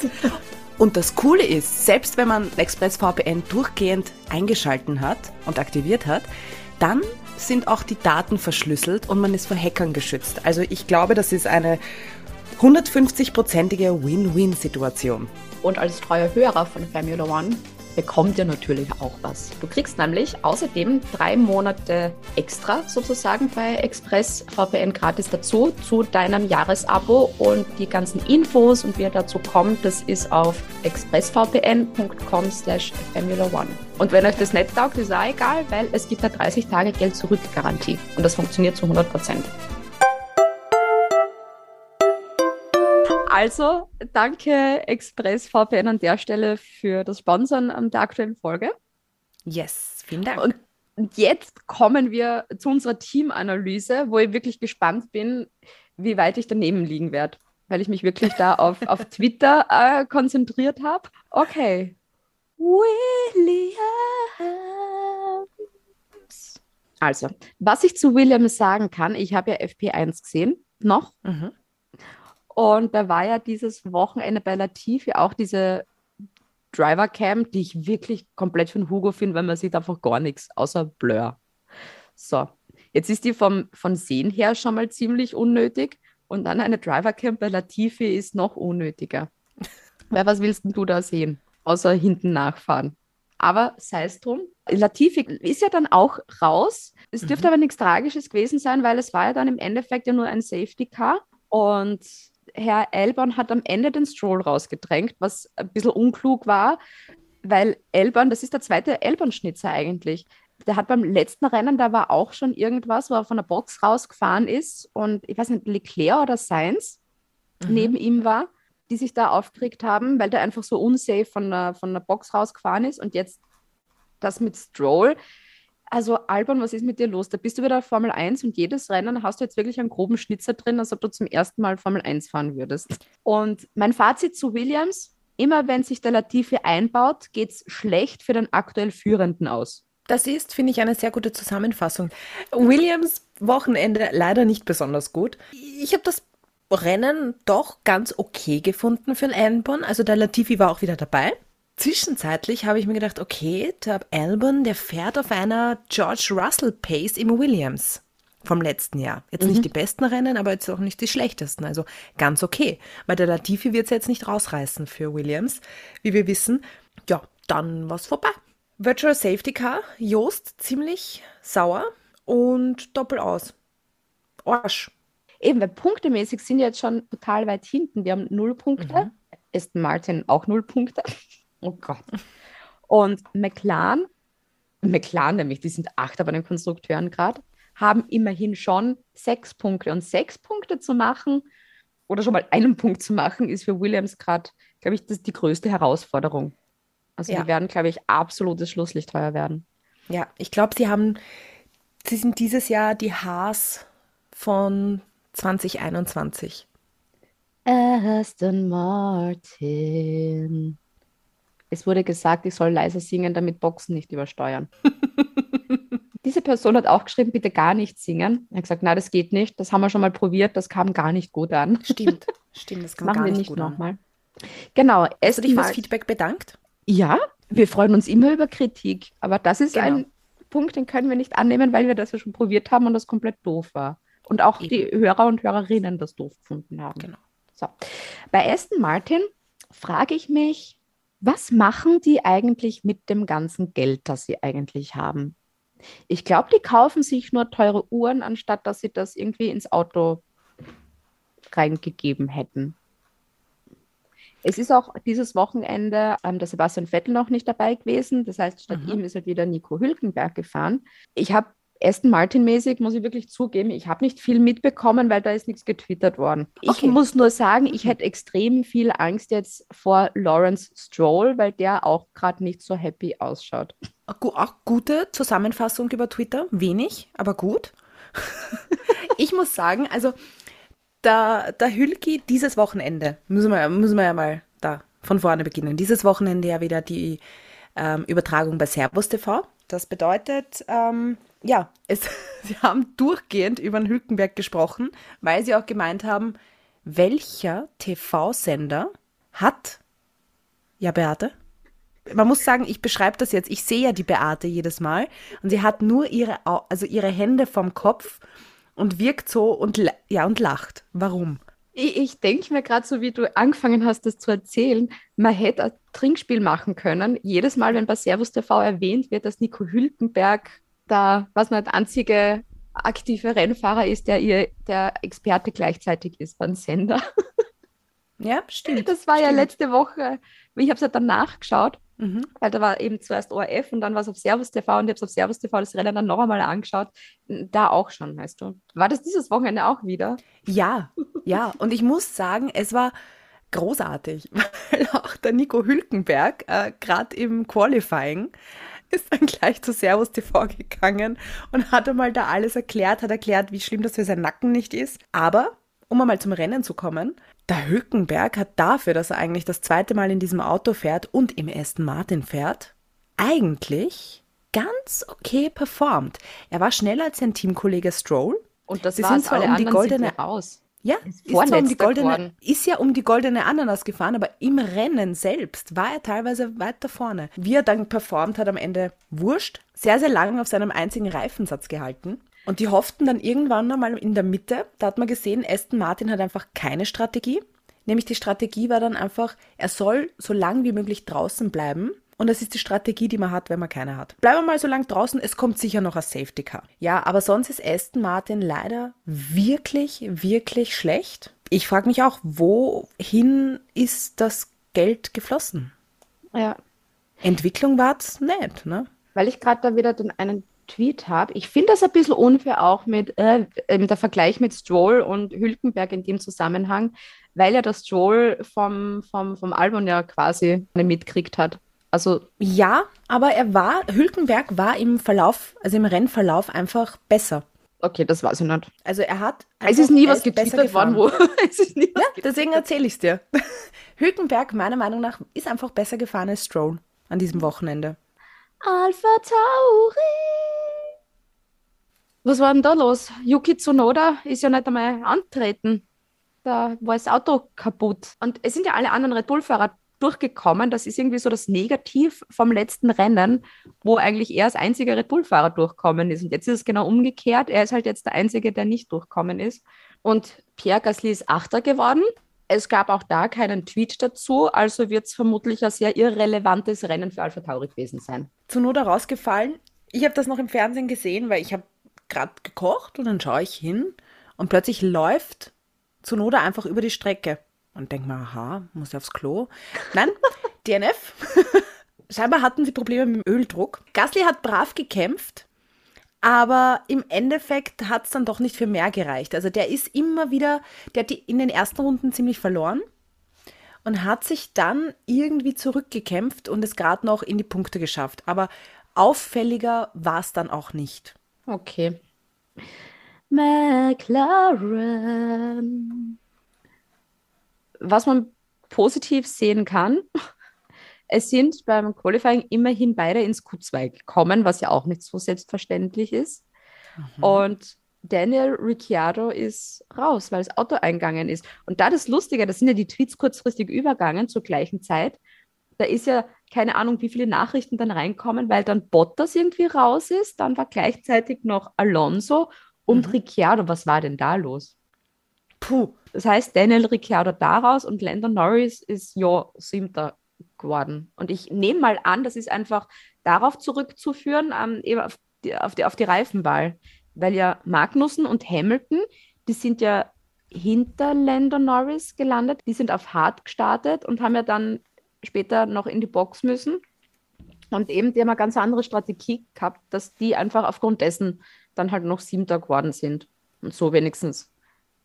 Und das Coole ist, selbst wenn man ExpressVPN durchgehend eingeschalten hat und aktiviert hat, dann sind auch die Daten verschlüsselt und man ist vor Hackern geschützt. Also ich glaube, das ist eine 150-prozentige Win-Win-Situation. Und als treuer Hörer von Formula One bekommt ihr natürlich auch was. Du kriegst nämlich außerdem drei Monate extra sozusagen bei Express VPN gratis dazu zu deinem Jahresabo und die ganzen Infos und wie ihr dazu kommt, das ist auf expressvpn.com slash Formula One. Und wenn euch das nicht taugt, ist auch egal, weil es gibt da 30 Tage Geld zurück Garantie und das funktioniert zu 100 Prozent. Also, danke ExpressVPN an der Stelle für das Sponsern der aktuellen Folge. Yes, vielen Dank. Und jetzt kommen wir zu unserer Teamanalyse, wo ich wirklich gespannt bin, wie weit ich daneben liegen werde. weil ich mich wirklich da *laughs* auf, auf Twitter äh, konzentriert habe. Okay. Williams. Also, was ich zu Williams sagen kann, ich habe ja FP1 gesehen, noch. Mhm. Und da war ja dieses Wochenende bei Latifi auch diese Driver Cam, die ich wirklich komplett von Hugo finde, weil man sieht einfach gar nichts außer Blur. So, jetzt ist die vom, von Sehen her schon mal ziemlich unnötig und dann eine Driver Cam bei Latifi ist noch unnötiger. *laughs* Weil was willst denn du da sehen? Außer hinten nachfahren. Aber sei es drum. Latifi ist ja dann auch raus. Es dürfte aber nichts Tragisches gewesen sein, weil es war ja dann im Endeffekt ja nur ein Safety Car. Und Herr Elborn hat am Ende den Stroll rausgedrängt, was ein bisschen unklug war, weil Elborn, das ist der zweite Elborn-Schnitzer eigentlich. Der hat beim letzten Rennen, da war auch schon irgendwas, wo er von der Box rausgefahren ist und ich weiß nicht, Leclerc oder Sainz neben ihm war, die sich da aufgeregt haben, weil der einfach so unsafe von der, von der Box rausgefahren ist und jetzt das mit Stroll. Also Albon, was ist mit dir los? Da bist du wieder auf Formel 1 und jedes Rennen hast du jetzt wirklich einen groben Schnitzer drin, als ob du zum ersten Mal Formel 1 fahren würdest. Und mein Fazit zu Williams, immer wenn sich der Latifi einbaut, geht es schlecht für den aktuell Führenden aus. Das ist, finde ich, eine sehr gute Zusammenfassung. Williams Wochenende leider nicht besonders gut. Ich habe das Rennen doch ganz okay gefunden für den Albon. Also der Latifi war auch wieder dabei. Zwischenzeitlich habe ich mir gedacht, okay, der Albon, der fährt auf einer George Russell Pace im Williams vom letzten Jahr. Jetzt nicht die besten Rennen, aber jetzt auch nicht die schlechtesten. Also ganz okay. Weil der Latifi wird es jetzt nicht rausreißen für Williams, wie wir wissen. Ja, dann war's vorbei. Virtual Safety Car, Joost ziemlich sauer und doppel aus. Arsch. Eben, weil punktemäßig sind wir jetzt schon total weit hinten. Wir haben null Punkte. Aston Martin auch null Punkte. Oh Gott. Und McLaren, McLaren nämlich, die sind Achter bei den Konstrukteuren gerade, haben immerhin schon sechs Punkte. Und sechs Punkte zu machen oder schon mal einen Punkt zu machen, ist für Williams gerade, glaube ich, das die größte Herausforderung. Also Ja. die werden, glaube ich, absolutes Schlusslicht teuer werden. Ja, ich glaube, sie haben, sie sind dieses Jahr die Haas von 2021. Aston Martin. Es wurde gesagt, ich soll leiser singen, damit Boxen nicht übersteuern. *laughs* Diese Person hat auch geschrieben, bitte gar nicht singen. Er hat gesagt, nein, das geht nicht. Das haben wir schon mal probiert, das kam gar nicht gut an. Stimmt, *laughs* stimmt, das Das kann machen gar wir nicht nicht gut an. nochmal. Genau. Hast du dich fürs Martin- Feedback bedankt? Ja, wir freuen uns immer über Kritik, aber das ist Genau. ein Punkt, den können wir nicht annehmen, weil wir das ja schon probiert haben und das komplett doof war. Und auch die Hörer und Hörerinnen das doof gefunden haben. Genau. So. Bei Aston Martin frage ich mich, was machen die eigentlich mit dem ganzen Geld, das sie eigentlich haben? Ich glaube, die kaufen sich nur teure Uhren, anstatt dass sie das irgendwie ins Auto reingegeben hätten. Es ist auch dieses Wochenende ähm, der Sebastian Vettel noch nicht dabei gewesen. Das heißt, statt Mhm. ihm ist halt wieder Nico Hülkenberg gefahren. Ich habe Aston Martin-mäßig, muss ich wirklich zugeben, ich habe nicht viel mitbekommen, weil da ist nichts getwittert worden. Ich Okay. muss nur sagen, ich hätte extrem viel Angst jetzt vor Lawrence Stroll, weil der auch gerade nicht so happy ausschaut. Auch gute Zusammenfassung über Twitter. Wenig, aber gut. *laughs* ich muss sagen, also der, der Hülki dieses Wochenende, müssen wir, müssen wir ja mal da von vorne beginnen. Dieses Wochenende ja wieder die ähm, Übertragung bei Servus TV. Das bedeutet, ähm, ja, es, *laughs* sie haben durchgehend über den Hülkenberg gesprochen, weil sie auch gemeint haben, welcher TV-Sender hat, ja Beate, man muss sagen, ich beschreibe das jetzt, ich sehe ja die Beate jedes Mal und sie hat nur ihre, also ihre Hände vom Kopf und wirkt so und, ja, und lacht. Warum? Ich, ich denke mir gerade so, wie du angefangen hast, das zu erzählen, man hätte ein Trinkspiel machen können. Jedes Mal, wenn bei Servus TV erwähnt wird, dass Nico Hülkenberg da, was man der einzige aktive Rennfahrer ist, der ihr der Experte gleichzeitig ist beim Sender. *laughs* Ja, stimmt. Das war ja stimmt. letzte Woche, ich habe es ja dann nachgeschaut, Mhm. weil da war eben zuerst ORF und dann war es auf Servus TV und ich habe es auf Servus TV das Rennen dann noch einmal angeschaut. Da auch schon, weißt du. War das dieses Wochenende auch wieder? Ja, ja. Und ich muss sagen, es war großartig, *laughs* weil auch der Nico Hülkenberg äh, gerade im Qualifying ist dann gleich zu Servus TV gegangen und hat einmal da alles erklärt, hat erklärt, wie schlimm das für seinen Nacken nicht ist. Aber, um einmal zum Rennen zu kommen, der Hülkenberg hat dafür, dass er eigentlich das zweite Mal in diesem Auto fährt und im Aston Martin fährt, eigentlich ganz okay performt. Er war schneller als sein Teamkollege Stroll. Und das war alle die goldene- sind ja Ist ist, um die goldene, geworden. ist ja um die goldene Ananas gefahren, aber im Rennen selbst war er teilweise weiter vorne. Wie er dann performt hat am Ende, wurscht. Sehr, sehr lange auf seinem einzigen Reifensatz gehalten. Und die hofften dann irgendwann einmal in der Mitte, da hat man gesehen, Aston Martin hat einfach keine Strategie. Nämlich die Strategie war dann einfach, er soll so lang wie möglich draußen bleiben. Und das ist die Strategie, die man hat, wenn man keine hat. Bleiben wir mal so lang draußen, es kommt sicher noch ein Safety Car. Ja, aber sonst ist Aston Martin leider wirklich, wirklich schlecht. Ich frage mich auch, wohin ist das Geld geflossen? Ja. Entwicklung war's nicht, ne? Weil ich gerade da wieder den einen Tweet habe. Ich finde das ein bisschen unfair auch mit, äh, äh, mit der Vergleich mit Stroll und Hülkenberg in dem Zusammenhang, weil ja das Stroll vom, vom, vom Albon ja quasi mitkriegt hat. Also Ja, aber er war, Hülkenberg war im Verlauf, also im Rennverlauf einfach besser. Okay, das weiß ich nicht. Also er hat. Es ist nie was getwittert worden, gefahren. wo. *laughs* es ist nie was Ja, deswegen erzähle ich es dir. *laughs* Hülkenberg, meiner Meinung nach, ist einfach besser gefahren als Stroll an diesem Wochenende. Alpha Tauri. Was war denn da los? Yuki Tsunoda ist ja nicht einmal antreten. Da war das Auto kaputt. Und es sind ja alle anderen Red Bull-Fahrer durchgekommen. Das ist irgendwie so das Negativ vom letzten Rennen, wo eigentlich er als einziger Red Bull-Fahrer durchkommen ist. Und jetzt ist es genau umgekehrt. Er ist halt jetzt der Einzige, der nicht durchkommen ist. Und Pierre Gasly ist Achter geworden. Es gab auch da keinen Tweet dazu, also wird es vermutlich ein sehr irrelevantes Rennen für Alpha Tauri gewesen sein. Zunoda rausgefallen. Ich habe das noch im Fernsehen gesehen, weil ich habe gerade gekocht und dann schaue ich hin und plötzlich läuft Zunoda einfach über die Strecke und denke mir, aha, muss ich aufs Klo? Nein, *laughs* DNF. *laughs* Scheinbar hatten sie Probleme mit dem Öldruck. Gasly hat brav gekämpft, aber im Endeffekt hat es dann doch nicht für mehr gereicht. Also der ist immer wieder, der hat die in den ersten Runden ziemlich verloren und hat sich dann irgendwie zurückgekämpft und es gerade noch in die Punkte geschafft. Aber auffälliger war es dann auch nicht. Okay. McLaren. Was man positiv sehen kann, es sind beim Qualifying immerhin beide ins Q2 gekommen, was ja auch nicht so selbstverständlich ist. Und Daniel Ricciardo ist raus, weil das Auto eingegangen ist. Und da das Lustige, das sind ja die Tweets kurzfristig übergangen zur gleichen Zeit. Da ist ja keine Ahnung, wie viele Nachrichten dann reinkommen, weil dann Bottas irgendwie raus ist. Dann war gleichzeitig noch Alonso und Ricciardo. Was war denn da los? Puh. Das heißt, Daniel Ricciardo daraus und Lando Norris ist ja siebter geworden. Und ich nehme mal an, das ist einfach darauf zurückzuführen, ähm, eben auf die, auf, die, auf die Reifenwahl. Weil ja Magnussen und Hamilton, die sind ja hinter Lando Norris gelandet. Die sind auf Hard gestartet und haben ja dann später noch in die Box müssen. Und eben, die haben eine ganz andere Strategie gehabt, dass die einfach aufgrund dessen dann halt noch siebter geworden sind. Und so wenigstens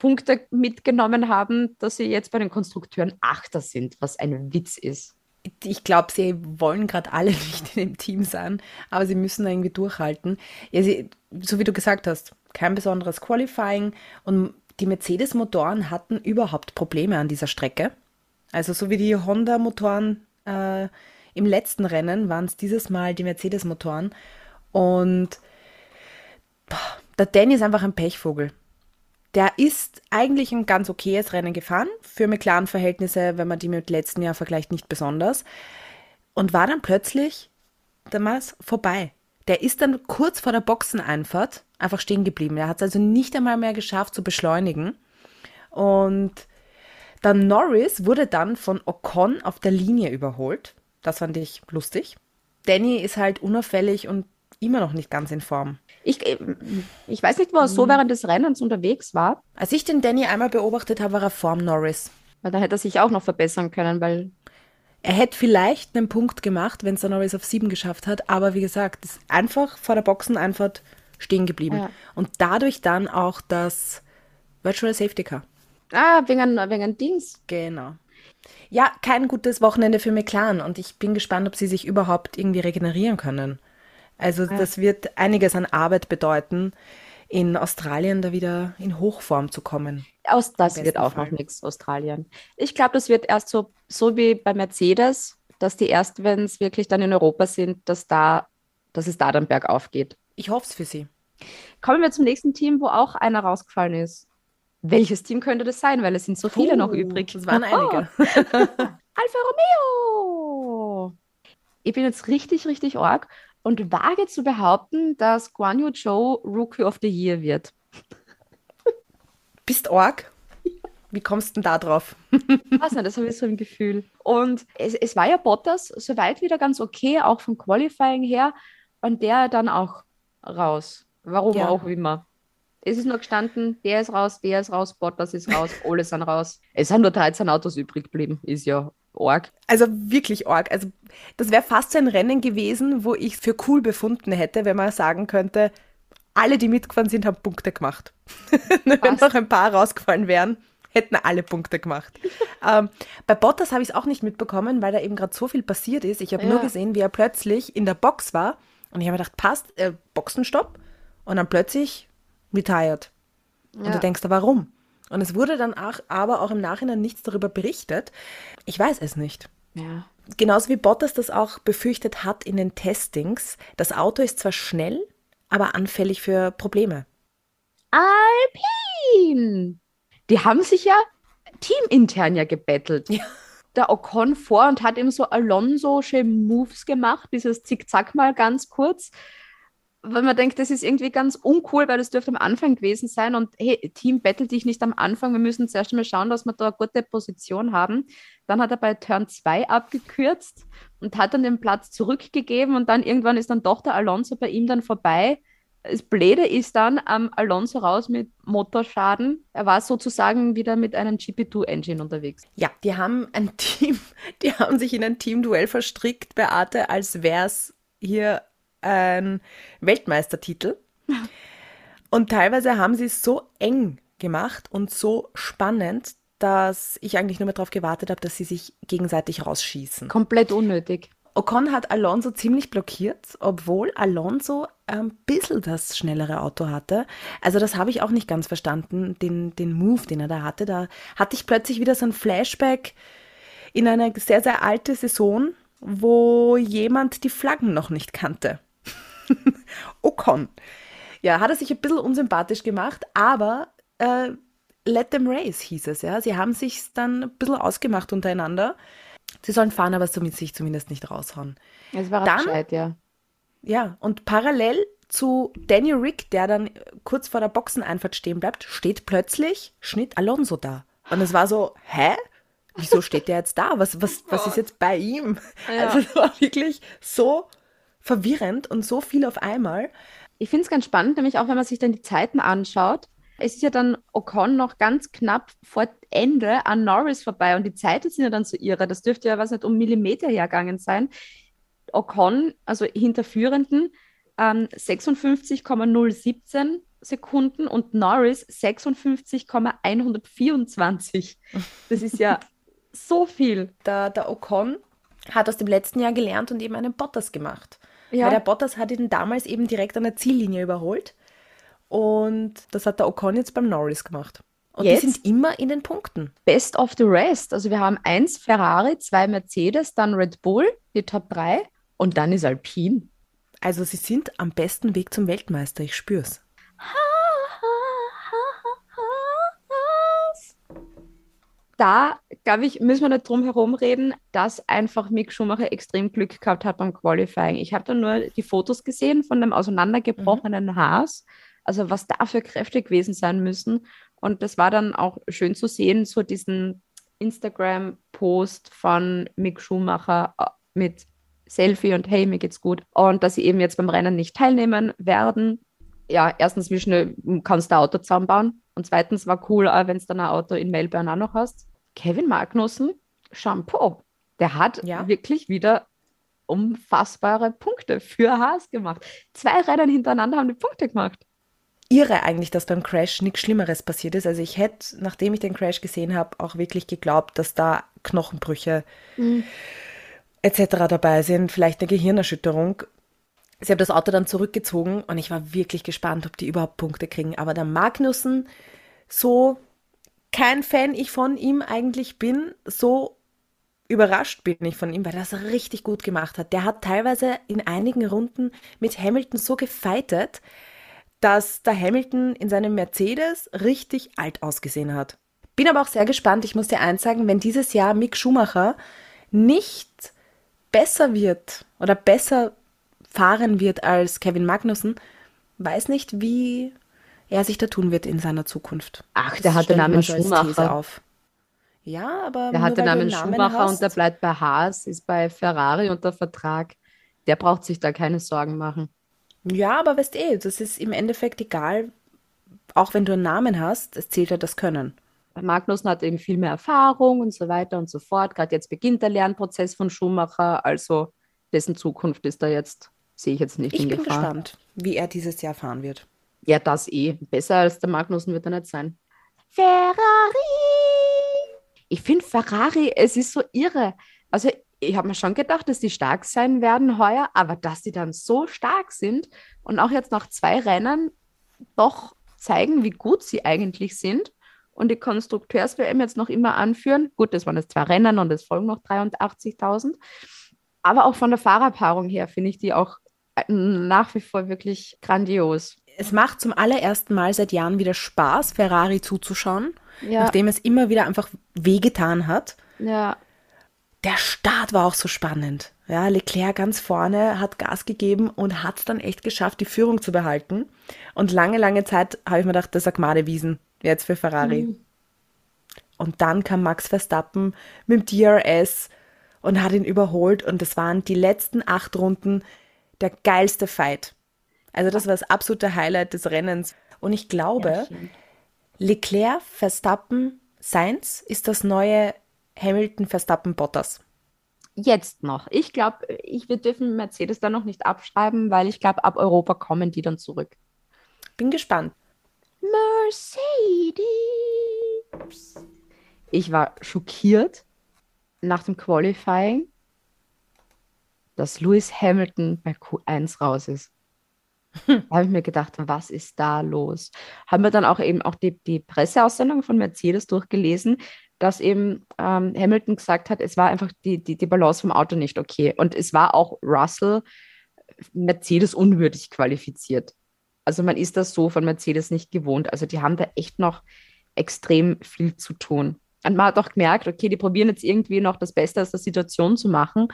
Punkte mitgenommen haben, dass sie jetzt bei den Konstrukteuren Achter sind, was ein Witz ist. Ich glaube, sie wollen gerade alle *laughs* nicht in dem Team sein, aber sie müssen irgendwie durchhalten. Ja, sie, so wie du gesagt hast, kein besonderes Qualifying und die Mercedes-Motoren hatten überhaupt Probleme an dieser Strecke. Also so wie die Honda-Motoren äh, im letzten Rennen waren es dieses Mal die Mercedes-Motoren und boah, der Danny ist einfach ein Pechvogel. Der ist eigentlich ein ganz okayes Rennen gefahren, für McLaren-Verhältnisse, wenn man die mit letzten Jahr vergleicht, nicht besonders. Und war dann plötzlich damals vorbei. Der ist dann kurz vor der Boxeneinfahrt einfach stehen geblieben. Er hat es also nicht einmal mehr geschafft zu beschleunigen. Und dann Norris wurde dann von Ocon auf der Linie überholt. Das fand ich lustig. Danny ist halt unauffällig und immer noch nicht ganz in Form. Ich, äh, ich weiß nicht, wo er so während des Rennens unterwegs war, Als ich den Danny einmal beobachtet habe, war er vorm Norris. weil da hätte er sich auch noch verbessern können, weil Er hätte vielleicht einen Punkt gemacht, wenn es der Norris auf sieben geschafft hat, aber wie gesagt, ist einfach vor der Boxeneinfahrt stehen geblieben. Ja. Und dadurch dann auch das Virtual Safety Car. Ah, wegen, wegen Dings. Genau. Ja, kein gutes Wochenende für McLaren und ich bin gespannt, ob sie sich überhaupt irgendwie regenerieren können. Also das wird einiges an Arbeit bedeuten, in Australien da wieder in Hochform zu kommen. Aus das wird auch noch Fall. nichts, Australien. Ich glaube, das wird erst so, so wie bei Mercedes, dass die erst, wenn es wirklich dann in Europa sind, dass da, dass es da dann bergauf geht. Ich hoffe es für sie. Kommen wir zum nächsten Team, wo auch einer rausgefallen ist. Welches Team könnte das sein? Weil es sind so viele noch Puh, übrig. Das waren einige. *laughs* *laughs* Alfa Romeo! Ich bin jetzt richtig, richtig arg und wage zu behaupten, dass Guan Yu Zhou Rookie of the Year wird. Bist Org? *laughs* Wie kommst du denn da drauf? weiß nicht, das habe ich so im Gefühl. Und es, es war ja Bottas soweit wieder ganz okay, auch vom Qualifying her. Und der dann auch raus. Warum Ja. auch immer. Es ist nur gestanden, der ist raus, der ist raus, Bottas ist raus, alle sind raus. Es sind nur 13 Autos übrig geblieben, ist ja arg. Also wirklich Org. Also das wäre fast so ein Rennen gewesen, wo ich für cool befunden hätte, wenn man sagen könnte, alle, die mitgefahren sind, haben Punkte gemacht. *laughs* wenn noch ein paar rausgefallen wären, hätten alle Punkte gemacht. *laughs* ähm, bei Bottas habe ich es auch nicht mitbekommen, weil da eben gerade so viel passiert ist. Ich habe nur Ja. gesehen, wie er plötzlich in der Box war und ich habe gedacht, passt, äh, Boxenstopp und dann plötzlich retired. Und Ja. du denkst, warum? Und es wurde dann auch, aber auch im Nachhinein nichts darüber berichtet. Ich weiß es nicht. Ja. Genauso wie Bottas das auch befürchtet hat in den Testings. Das Auto ist zwar schnell, aber anfällig für Probleme. Alpine! Die haben sich ja teamintern ja gebettelt. Ja. Der Ocon vor und hat eben so Alonso-sche Moves gemacht, dieses Zickzack mal ganz kurz. Weil man denkt, das ist irgendwie ganz uncool, weil das dürfte am Anfang gewesen sein. Und hey, Team bettelt dich nicht am Anfang. Wir müssen zuerst mal schauen, dass wir da eine gute Position haben. Dann hat er bei Turn 2 abgekürzt und hat dann den Platz zurückgegeben. Und dann irgendwann ist dann doch der Alonso bei ihm dann vorbei. Das Blöde ist dann am Alonso raus mit Motorschaden. Er war sozusagen wieder mit einem GP2-Engine unterwegs. Ja, die haben ein *laughs* Team, die haben sich in ein Teamduell verstrickt, Beate, als wäre es hier ein Weltmeistertitel. Und teilweise haben sie es so eng gemacht und so spannend, dass ich eigentlich nur mehr darauf gewartet habe, dass sie sich gegenseitig rausschießen. Komplett unnötig. Ocon hat Alonso ziemlich blockiert, obwohl Alonso ein bisschen das schnellere Auto hatte. Also das habe ich auch nicht ganz verstanden, den, den Move, den er da hatte. Da hatte ich plötzlich wieder so ein Flashback in eine sehr, sehr alte Saison, wo jemand die Flaggen noch nicht kannte. *laughs* Ocon. Ja, hat er sich ein bisschen unsympathisch gemacht, aber äh, let them race hieß es, ja. Sie haben sich dann ein bisschen ausgemacht untereinander. Sie sollen fahren, aber somit sich zumindest nicht raushauen. Es war Dann- gescheit, ja. Ja, und parallel zu Daniel Rick, der dann kurz vor der Boxeneinfahrt stehen bleibt, steht plötzlich Schnitt Alonso da. Und es war so, hä? Wieso steht der jetzt da? Was, was, was ist jetzt bei ihm? Ja. Also es war wirklich so verwirrend und so viel auf einmal. Ich finde es ganz spannend, nämlich auch wenn man sich dann die Zeiten anschaut. Es ist ja dann Ocon noch ganz knapp vor Ende an Norris vorbei und die Zeiten sind ja dann so irre. Das dürfte ja, was nicht, um Millimeter hergegangen sein. Ocon, also hinter Führenden, ähm, 56,017 Sekunden und Norris 56,124. Das ist ja *laughs* so viel. Der, der Ocon hat aus dem letzten Jahr gelernt und eben einen Bottas gemacht. Ja. Weil der Bottas hat ihn damals eben direkt an der Ziellinie überholt. Und das hat der Ocon jetzt beim Norris gemacht. Und Jetzt? die sind immer in den Punkten. Best of the rest. Also wir haben eins Ferrari, zwei Mercedes, dann Red Bull, die Top 3 und dann ist Alpine. Also sie sind am besten Weg zum Weltmeister, ich spür's. Da, glaube ich, müssen wir nicht drum herum reden, dass einfach Mick Schumacher extrem Glück gehabt hat beim Qualifying. Ich habe da nur die Fotos gesehen von dem auseinandergebrochenen Haas, also was da für Kräfte gewesen sein müssen. Und das war dann auch schön zu sehen, so diesen Instagram-Post von Mick Schumacher äh, mit Selfie und hey, mir geht's gut. Und dass sie eben jetzt beim Rennen nicht teilnehmen werden. Ja, erstens, wie schnell kannst du ein Auto zusammenbauen? Und zweitens war cool, wenn du dann ein Auto in Melbourne auch noch hast. Kevin Magnussen, Shampoo, der hat Ja. wirklich wieder unfassbare Punkte für Haas gemacht. Zwei Rennen hintereinander haben die Punkte gemacht. Irre eigentlich, dass beim Crash nichts Schlimmeres passiert ist. Also ich hätte, nachdem ich den Crash gesehen habe, auch wirklich geglaubt, dass da Knochenbrüche etc. dabei sind, vielleicht eine Gehirnerschütterung. Sie haben das Auto dann zurückgezogen und ich war wirklich gespannt, ob die überhaupt Punkte kriegen. Aber der Magnussen so kein Fan ich von ihm eigentlich bin, so überrascht bin ich von ihm, weil er das richtig gut gemacht hat. Der hat teilweise in einigen Runden mit Hamilton so gefeitet, dass der Hamilton in seinem Mercedes richtig alt ausgesehen hat. Bin aber auch sehr gespannt, ich muss dir eins sagen, wenn dieses Jahr Mick Schumacher nicht besser wird oder besser fahren wird als Kevin Magnussen, weiß nicht, wie er sich da tun wird in seiner Zukunft. Ach, der hat den Namen Schumacher. Auf. Ja, aber. Der hat den Namen, Namen Schumacher hast, und der bleibt bei Haas, ist bei Ferrari unter Vertrag. Der braucht sich da keine Sorgen machen. Ja, aber weißt eh, das ist im Endeffekt egal, auch wenn du einen Namen hast, es zählt ja das Können. Magnussen hat eben viel mehr Erfahrung und so weiter und so fort. Gerade jetzt beginnt der Lernprozess von Schumacher, also dessen Zukunft ist da jetzt, sehe ich jetzt nicht ich in Gefahr. Ich bin gespannt, wie er dieses Jahr fahren wird. Ja, das eh. Besser als der Magnussen wird er nicht sein. Ferrari! Ich finde Ferrari, es ist so irre. Also ich habe mir schon gedacht, dass die stark sein werden heuer, aber dass die dann so stark sind und auch jetzt nach zwei Rennen doch zeigen, wie gut sie eigentlich sind und die Konstrukteurs-WM jetzt noch immer anführen. Gut, das waren jetzt zwei Rennen und es folgen noch 83.000. Aber auch von der Fahrerpaarung her finde ich die auch äh, nach wie vor wirklich grandios. Es macht zum allerersten Mal seit Jahren wieder Spaß, Ferrari zuzuschauen, ja. nachdem es immer wieder einfach wehgetan hat. Ja. Der Start war auch so spannend. Ja, Leclerc ganz vorne hat Gas gegeben und hat es dann echt geschafft, die Führung zu behalten. Und lange, lange Zeit habe ich mir gedacht, das ist eine Wiesen jetzt für Ferrari. Mhm. Und dann kam Max Verstappen mit dem DRS und hat ihn überholt. Und das waren die letzten acht Runden der geilste Fight. Also das war das absolute Highlight des Rennens. Und ich glaube, ja, Leclerc, Verstappen, Sainz ist das neue Hamilton, Verstappen, Bottas. Jetzt noch. Ich glaube, ich, wir dürfen Mercedes da noch nicht abschreiben, weil ich glaube, ab Europa kommen die dann zurück. Bin gespannt. Mercedes. Ich war schockiert nach dem Qualifying, dass Lewis Hamilton bei Q1 raus ist. Da habe ich mir gedacht, was ist da los? Haben wir dann auch eben auch die, die Presseaussendung von Mercedes durchgelesen, dass eben ähm, Hamilton gesagt hat, es war einfach die, die, die Balance vom Auto nicht okay. Und es war auch Russell Mercedes unwürdig qualifiziert. Also man ist das so von Mercedes nicht gewohnt. Also die haben da echt noch extrem viel zu tun. Und man hat auch gemerkt, okay, die probieren jetzt irgendwie noch das Beste aus der Situation zu machen.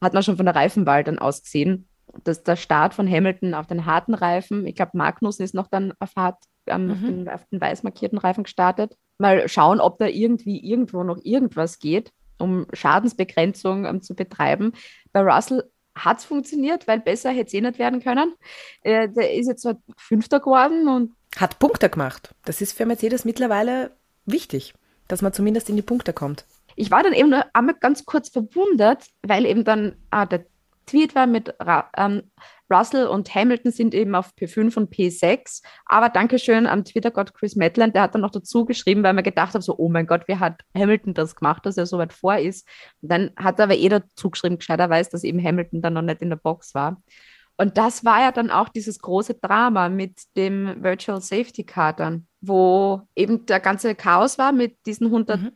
Hat man schon von der Reifenwahl dann ausgesehen, dass der Start von Hamilton auf den harten Reifen, ich glaube, Magnussen ist noch dann auf, hart, ähm, mhm. auf, den, auf den weiß markierten Reifen gestartet. Mal schauen, ob da irgendwie irgendwo noch irgendwas geht, um Schadensbegrenzung ähm, zu betreiben. Bei Russell hat es funktioniert, weil besser hätte es eh nicht werden können. Äh, der ist jetzt zwar Fünfter geworden und hat Punkte gemacht. Das ist für Mercedes mittlerweile wichtig, dass man zumindest in die Punkte kommt. Ich war dann eben nur einmal ganz kurz verwundert, weil eben dann ah, der Tweet war mit ähm, Russell und Hamilton sind eben auf P5 und P6. Aber Dankeschön an Twitter-Gott Chris Medland, der hat dann noch dazu geschrieben, weil man gedacht hat, so, oh mein Gott, wie hat Hamilton das gemacht, dass er so weit vor ist. Und dann hat er aber eh dazu geschrieben, gescheiterweise, dass eben Hamilton dann noch nicht in der Box war. Und das war ja dann auch dieses große Drama mit dem Virtual Safety Car dann, wo eben der ganze Chaos war mit diesen 100 mhm.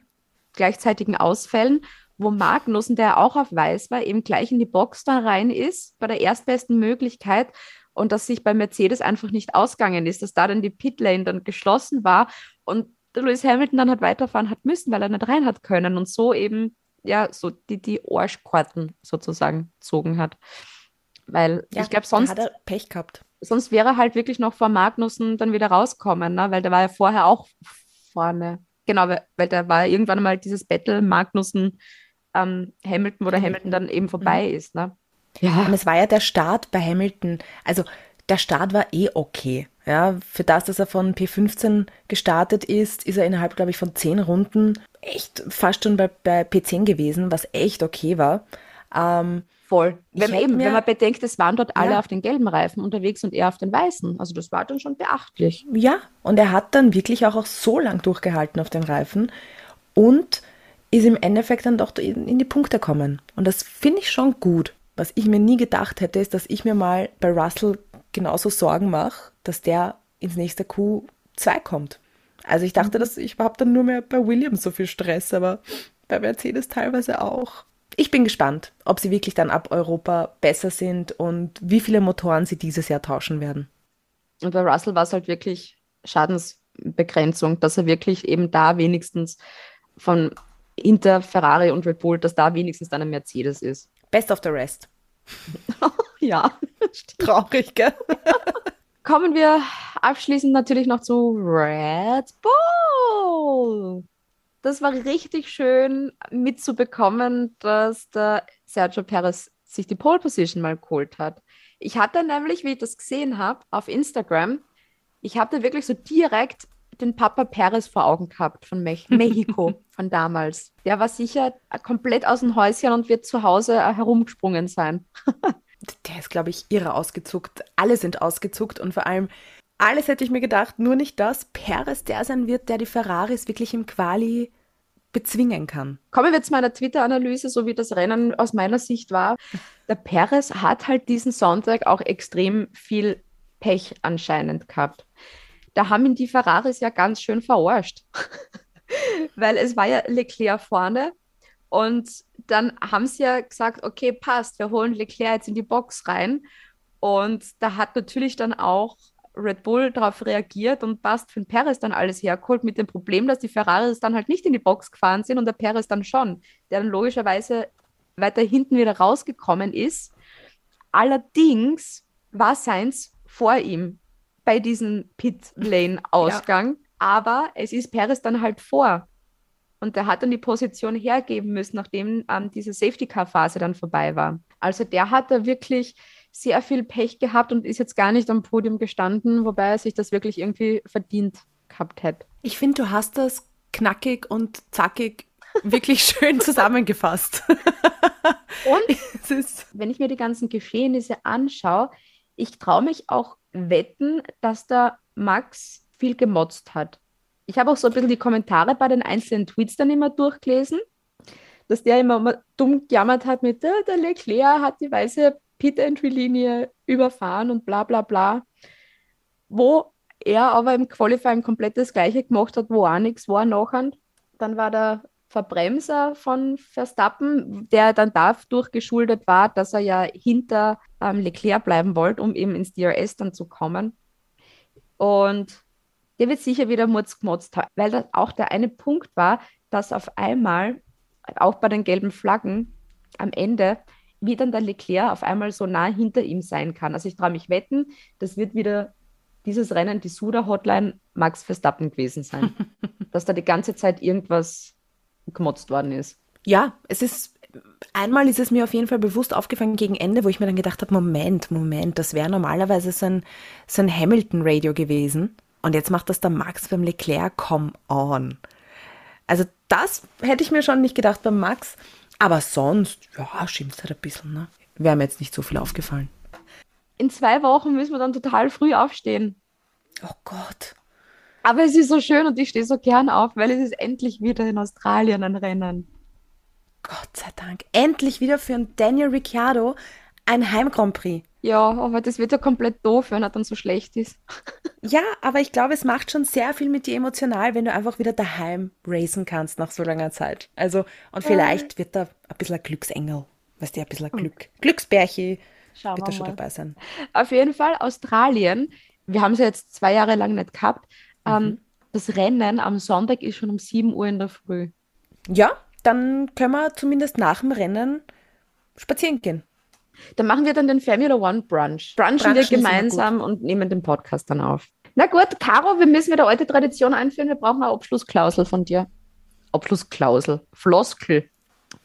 gleichzeitigen Ausfällen wo Magnussen, der auch auf Weiß war, eben gleich in die Box dann rein ist, bei der erstbesten Möglichkeit und dass sich bei Mercedes einfach nicht ausgegangen ist, dass da dann die Pitlane dann geschlossen war und Lewis Hamilton dann hat weiterfahren hat müssen, weil er nicht rein hat können und so eben ja so die, die Arschkarten sozusagen gezogen hat. Weil ja, ich glaube, sonst hat er Pech gehabt. Sonst wäre er halt wirklich noch vor Magnussen dann wieder rauskommen, ne? weil der war ja vorher auch vorne. Genau, weil, weil da war irgendwann mal dieses Battle Magnussen ähm, Hamilton, wo der Hamilton dann eben vorbei mhm. ist. Ne? Ja. Und es war ja der Start bei Hamilton. Also der Start war eh okay. Ja, für das, dass er von P15 gestartet ist, ist er innerhalb, glaube ich, von zehn Runden echt fast schon bei, bei P10 gewesen, was echt okay war. Ähm, Voll. Wenn man, eben, wenn man bedenkt, es waren dort alle ja. auf den gelben Reifen unterwegs und er auf den weißen. Also das war dann schon beachtlich. Ja, und er hat dann wirklich auch, auch so lang durchgehalten auf den Reifen. Und ist im Endeffekt dann doch in die Punkte kommen. Und das finde ich schon gut. Was ich mir nie gedacht hätte, ist, dass ich mir mal bei Russell genauso Sorgen mache, dass der ins nächste Q2 kommt. Also ich dachte, dass ich überhaupt dann nur mehr bei Williams so viel Stress, aber bei Mercedes teilweise auch. Ich bin gespannt, ob sie wirklich dann ab Europa besser sind und wie viele Motoren sie dieses Jahr tauschen werden. Und bei Russell war es halt wirklich Schadensbegrenzung, dass er wirklich eben da wenigstens von Inter, Ferrari und Red Bull, dass da wenigstens dann ein Mercedes ist. Best of the rest. *laughs* ja. Traurig, gell? *laughs* Kommen wir abschließend natürlich noch zu Red Bull. Das war richtig schön mitzubekommen, dass der Sergio Perez sich die Pole Position mal geholt hat. Ich hatte nämlich, wie ich das gesehen habe, auf Instagram, ich habe da wirklich so direkt den Papa Perez vor Augen gehabt von Me Mexiko, *laughs* von damals. Der war sicher komplett aus dem Häuschen und wird zu Hause herumgesprungen sein. *laughs* der ist, glaube ich, irre ausgezuckt. Alle sind ausgezuckt und vor allem, alles hätte ich mir gedacht, nur nicht das. Perez der sein wird, der die Ferraris wirklich im Quali bezwingen kann. Kommen wir zu meiner Twitter-Analyse, so wie das Rennen aus meiner Sicht war. Der Perez hat halt diesen Sonntag auch extrem viel Pech anscheinend gehabt. Da haben ihn die Ferraris ja ganz schön verarscht. *laughs* Weil es war ja Leclerc vorne und dann haben sie ja gesagt, okay, passt, wir holen Leclerc jetzt in die Box rein. Und da hat natürlich dann auch Red Bull darauf reagiert und passt für den Perez dann alles hergeholt, mit dem Problem, dass die Ferraris dann halt nicht in die Box gefahren sind und der Perez dann schon, der dann logischerweise weiter hinten wieder rausgekommen ist. Allerdings war Sainz vor ihm bei diesem Pit-Lane-Ausgang, ja. aber es ist Perez dann halt vor. Und der hat dann die Position hergeben müssen, nachdem ähm, diese Safety-Car-Phase dann vorbei war. Also der hat da wirklich sehr viel Pech gehabt und ist jetzt gar nicht am Podium gestanden, wobei er sich das wirklich irgendwie verdient gehabt hätte. Ich finde, du hast das knackig und zackig wirklich schön zusammengefasst. *laughs* und wenn ich mir die ganzen Geschehnisse anschaue, ich traue mich auch wetten, dass da Max viel gemotzt hat ich habe auch so ein bisschen die Kommentare bei den einzelnen Tweets dann immer durchgelesen, dass der immer dumm gejammert hat mit, äh, der Leclerc hat die weiße Pit-Entry-Linie überfahren und bla bla bla. Wo er aber im Qualifying komplett das Gleiche gemacht hat, wo auch nichts war nachher. Dann war der Verbremser von Verstappen, der dann dadurch geschuldet war, dass er ja hinter ähm, Leclerc bleiben wollte, um eben ins DRS dann zu kommen. Und der wird sicher wieder Murz gemotzt haben, weil das auch der eine Punkt war, dass auf einmal, auch bei den gelben Flaggen, am Ende, wie dann der Leclerc auf einmal so nah hinter ihm sein kann. Also ich traue mich wetten, das wird wieder dieses Rennen, die Suda-Hotline, Max Verstappen gewesen sein. *laughs* dass da die ganze Zeit irgendwas gemotzt worden ist. Ja, es ist, einmal ist es mir auf jeden Fall bewusst aufgefallen gegen Ende, wo ich mir dann gedacht habe, Moment, Moment, das wäre normalerweise so ein, so ein Hamilton-Radio gewesen. Und jetzt macht das der Max beim Leclerc, come on. Also das hätte ich mir schon nicht gedacht beim Max. Aber sonst, ja, schimpft halt ein bisschen. Ne? Wäre mir jetzt nicht so viel aufgefallen. In zwei Wochen müssen wir dann total früh aufstehen. Oh Gott. Aber es ist so schön und ich stehe so gern auf, weil es ist endlich wieder in Australien ein Rennen. Gott sei Dank. Endlich wieder für einen Daniel Ricciardo ein Heim Grand Prix. Ja, aber das wird ja komplett doof, wenn er dann so schlecht ist. *laughs* Ja, aber ich glaube, es macht schon sehr viel mit dir emotional, wenn du einfach wieder daheim racen kannst nach so langer Zeit. Also, und vielleicht wird da ein bisschen ein Glücksengel, weißt du, ein bisschen ein Glück. Glücksbärchi Schauen wird da schon dabei sein. Auf jeden Fall Australien. Wir haben es ja jetzt zwei Jahre lang nicht gehabt. Ähm, mhm. Das Rennen am Sonntag ist schon um 7 Uhr in der Früh. Ja, dann können wir zumindest nach dem Rennen spazieren gehen. Dann machen wir dann den Formula One Brunch. Brunchen Brunch wir gemeinsam und nehmen den Podcast dann auf. Na gut, Caro, wir müssen wieder alte Tradition einführen. Wir brauchen eine Abschlussklausel von dir. Abschlussklausel. Floskel.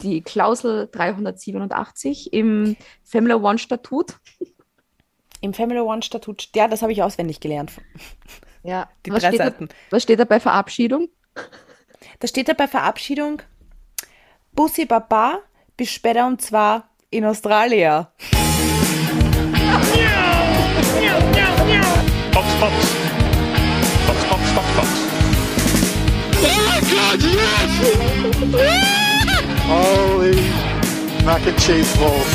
Die Klausel 387 im Formula One Statut. Im Formula One Statut, ja, das habe ich auswendig gelernt. Ja, die was drei steht Seiten. Da, was steht da bei Verabschiedung? Da steht da bei Verabschiedung Bussi Baba, bis später und zwar in Australien. Box, Box. Box, Box, Box, Box. Oh God, yes! Holy mac and cheese balls.